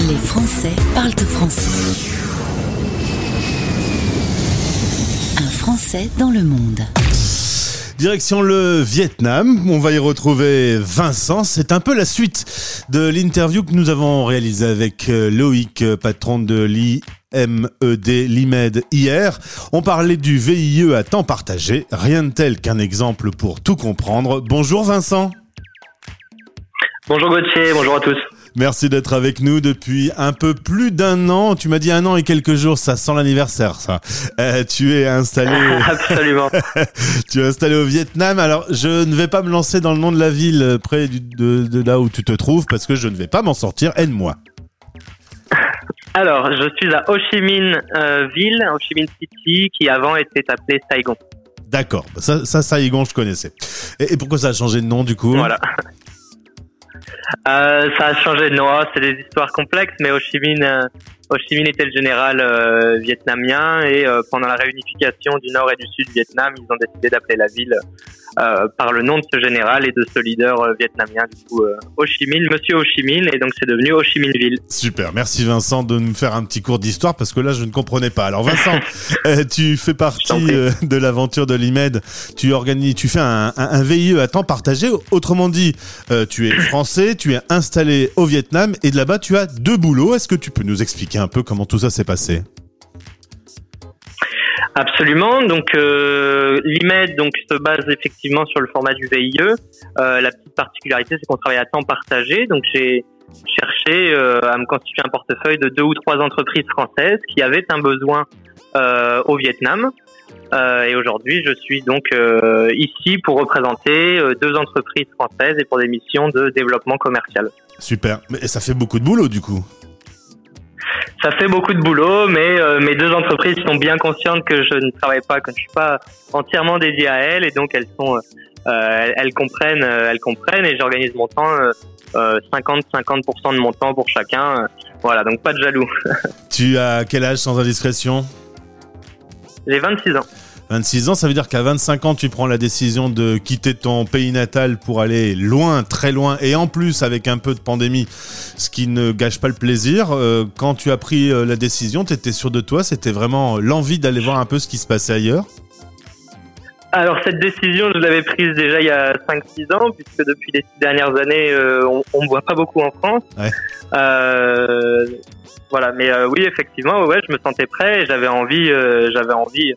Les Français parlent français. Un Français dans le monde. Direction le Vietnam, on va y retrouver Vincent. C'est un peu la suite de l'interview que nous avons réalisée avec euh, Loïc, euh, patron de l'IMED, l'IMED hier. On parlait du VIE à temps partagé, rien de tel qu'un exemple pour tout comprendre. Bonjour Vincent. Bonjour Gauthier, bonjour à tous. Merci d'être avec nous depuis un peu plus d'un an. Tu m'as dit un an et quelques jours, ça sent l'anniversaire, ça. Euh, tu es installé. Absolument. tu es installé au Vietnam. Alors, je ne vais pas me lancer dans le nom de la ville euh, près de, de là où tu te trouves parce que je ne vais pas m'en sortir. Aide-moi. Alors, je suis à Ho Chi Minh euh, Ville, Ho Chi Minh City, qui avant était appelée Saigon. D'accord. Ça, ça, Saigon, je connaissais. Et, et pourquoi ça a changé de nom du coup? Voilà. Euh, ça a changé de nom, c'est des histoires complexes, mais Ho Chi Minh, euh, Ho Chi Minh était le général euh, vietnamien et euh, pendant la réunification du nord et du sud du Vietnam, ils ont décidé d'appeler la ville euh, par le nom de ce général et de ce leader vietnamien, du coup Ho Chi Minh, Monsieur Ho Chi Minh, et donc c'est devenu Ho Chi Minh Ville. Super, merci Vincent de nous faire un petit cours d'histoire parce que là je ne comprenais pas. Alors Vincent, tu fais partie de l'aventure de l'IMED, tu organises, tu fais un, un, un, VIE à temps partagé, autrement dit, tu es français, tu es installé au Vietnam et de là-bas tu as deux boulots. Est-ce que tu peux nous expliquer un peu comment tout ça s'est passé Absolument. Donc euh, l'IMED donc se base effectivement sur le format du VIE. Euh, la petite particularité, c'est qu'on travaille à temps partagé. Donc j'ai cherché euh, à me constituer un portefeuille de deux ou trois entreprises françaises qui avaient un besoin au Vietnam. Et aujourd'hui, je suis donc ici pour représenter deux entreprises françaises et pour des missions de développement commercial. Super. Mais ça fait beaucoup de boulot du coup ça fait beaucoup de boulot, mais euh, mes deux entreprises sont bien conscientes que je ne travaille pas, que je suis pas entièrement dédié à elles, et donc elles sont, euh, elles, comprennent, euh, elles comprennent, et j'organise mon temps 50-50% de mon temps pour chacun. voilà, donc pas de jaloux. tu as quel âge sans indiscrétion? J'ai 26 ans. 26 ans, ça veut dire qu'à 25 ans, tu prends la décision de quitter ton pays natal pour aller loin, très loin, et en plus avec un peu de pandémie, ce qui ne gâche pas le plaisir. Euh, quand tu as pris euh, la décision, tu étais sûr de toi C'était vraiment l'envie d'aller voir un peu ce qui se passait ailleurs? Alors cette décision, je l'avais prise déjà il y a 5-6 ans, puisque depuis les six dernières années, euh, on ne voit pas beaucoup en France. Ouais. Euh, voilà, mais euh, oui, effectivement, ouais, je me sentais prêt j'avais envie, j'avais envie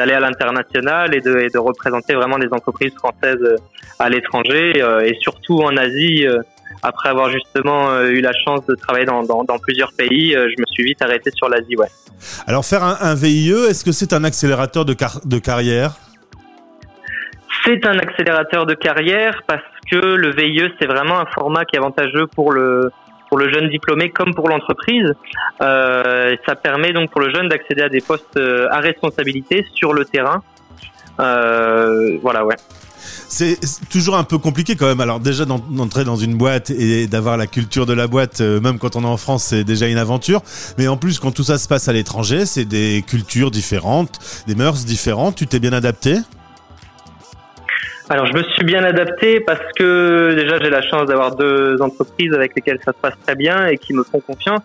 d'aller à l'international et de, et de représenter vraiment des entreprises françaises à l'étranger et surtout en Asie. Après avoir justement eu la chance de travailler dans, dans, dans plusieurs pays, je me suis vite arrêté sur l'Asie, ouais. Alors faire un, un VIE, est-ce que c'est un accélérateur de, car de carrière? C'est un accélérateur de carrière parce que le VIE, c'est vraiment un format qui est avantageux pour le pour le jeune diplômé comme pour l'entreprise. Euh, ça permet donc pour le jeune d'accéder à des postes euh, à responsabilité sur le terrain. Euh, voilà, ouais. C'est toujours un peu compliqué quand même. Alors déjà d'entrer dans une boîte et d'avoir la culture de la boîte, même quand on est en France, c'est déjà une aventure. Mais en plus, quand tout ça se passe à l'étranger, c'est des cultures différentes, des mœurs différentes. Tu t'es bien adapté? Alors je me suis bien adapté parce que déjà j'ai la chance d'avoir deux entreprises avec lesquelles ça se passe très bien et qui me font confiance,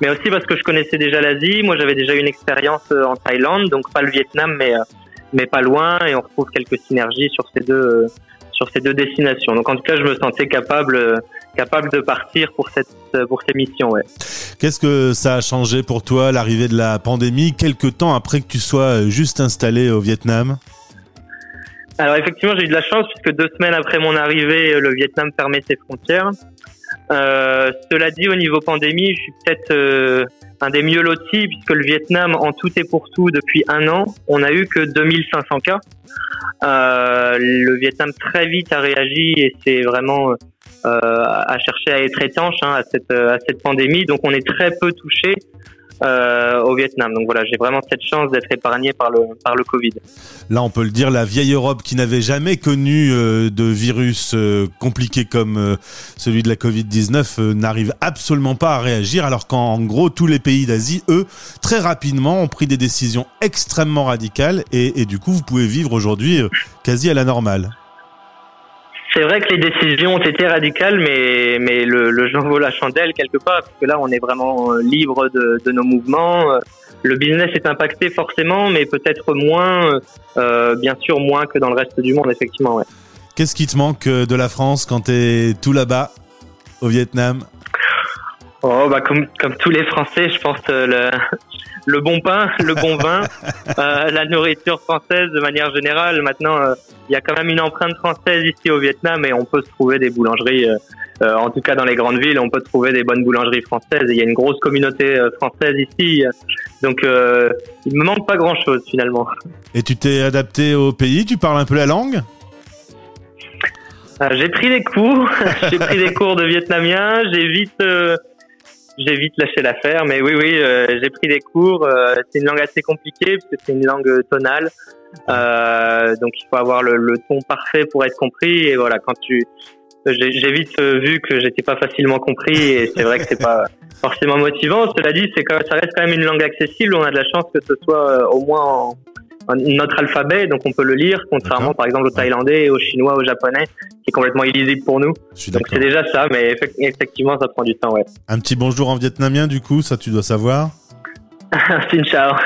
mais aussi parce que je connaissais déjà l'Asie. Moi j'avais déjà une expérience euh, en Thaïlande, donc pas le Vietnam, mais euh, mais pas loin, et on retrouve quelques synergies sur ces deux euh, sur ces deux destinations. Donc en tout cas je me sentais capable capable de partir pour cette pour ces missions. Ouais. Qu'est-ce que ça a changé pour toi l'arrivée de la pandémie quelques temps après que tu sois juste installé au Vietnam? Alors effectivement, j'ai eu de la chance puisque deux semaines après mon arrivée, le Vietnam fermait ses frontières. Euh, cela dit, au niveau pandémie, je suis peut-être euh, un des mieux lotis puisque le Vietnam, en tout et pour tout, depuis un an, on a eu que 2500 cas. Euh, le Vietnam très vite a réagi et c'est vraiment euh, à chercher à être étanche hein, à cette à cette pandémie. Donc on est très peu touché euh, au Vietnam. Donc voilà, j'ai vraiment cette chance d'être épargné par le, par le Covid. Là, on peut le dire, la vieille Europe qui n'avait jamais connu euh, de virus euh, compliqué comme celui de la Covid-19 euh, n'arrive absolument pas à réagir, alors qu'en gros, tous les pays d'Asie, eux, très rapidement, ont pris des décisions extrêmement radicales et du coup, vous pouvez vivre aujourd'hui quasi à la normale. C'est vrai que les décisions ont été radicales, mais, mais le, le jeu vaut la chandelle quelque part, parce que là, on est vraiment libre de, de nos mouvements. Le business est impacté forcément, mais peut-être moins, euh, bien sûr, moins que dans le reste du monde, effectivement. Ouais. Qu'est-ce qui te manque de la France quand tu es tout là-bas, au Vietnam? Oh, bah, comme, comme tous les Français, je pense euh, le, le bon pain, le bon vin, euh, la nourriture française de manière générale. Maintenant, euh, il y a quand même une empreinte française ici au Vietnam et on peut se trouver des boulangeries. Euh, en tout cas, dans les grandes villes, on peut trouver des bonnes boulangeries françaises. il y a une grosse communauté française ici, donc il me manque pas grand-chose finalement. Et tu t'es adapté au pays? Tu parles un peu la langue? J'ai pris des cours. j'ai pris des cours de vietnamien. J'ai vite j'ai vite lâché l'affaire. Mais oui, oui, euh, j'ai pris des cours. Euh, c'est une langue assez compliquée parce que c'est une langue tonale. Euh, donc il faut avoir le, le, ton parfait pour être compris. Et voilà, quand tu, j'ai vite vu que j'étais pas facilement compris. Et c'est vrai que c'est pas forcément motivant. Cela dit, c'est ça reste quand même une langue accessible. On a de la chance que ce soit au moins en, notre alphabet, donc on peut le lire, contrairement par exemple au thaïlandais, au chinois, au japonais, qui est complètement illisible pour nous. Donc c'est déjà ça, mais effectivement ça prend du temps, ouais. Un petit bonjour en vietnamien du coup, ça tu dois savoir Xin chao.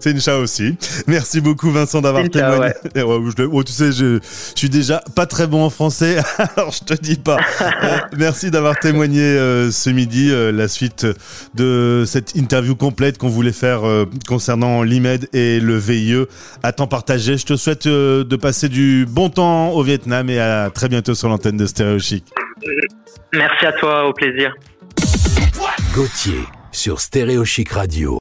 Xin chao aussi. Merci beaucoup Vincent d'avoir témoigné. Eh oh, tu sais, je, suis déjà pas très bon en français, alors je te dis pas. Euh, merci d'avoir témoigné euh, ce midi. Euh, la suite de cette interview complète qu'on voulait faire concernant l'IMED et le VIE à temps partagé. Je te souhaite de passer du bon temps au Vietnam et à très bientôt sur l'antenne de Stéréo Chic. Merci à toi, au plaisir. Gauthier sur Stéréo Chic Radio.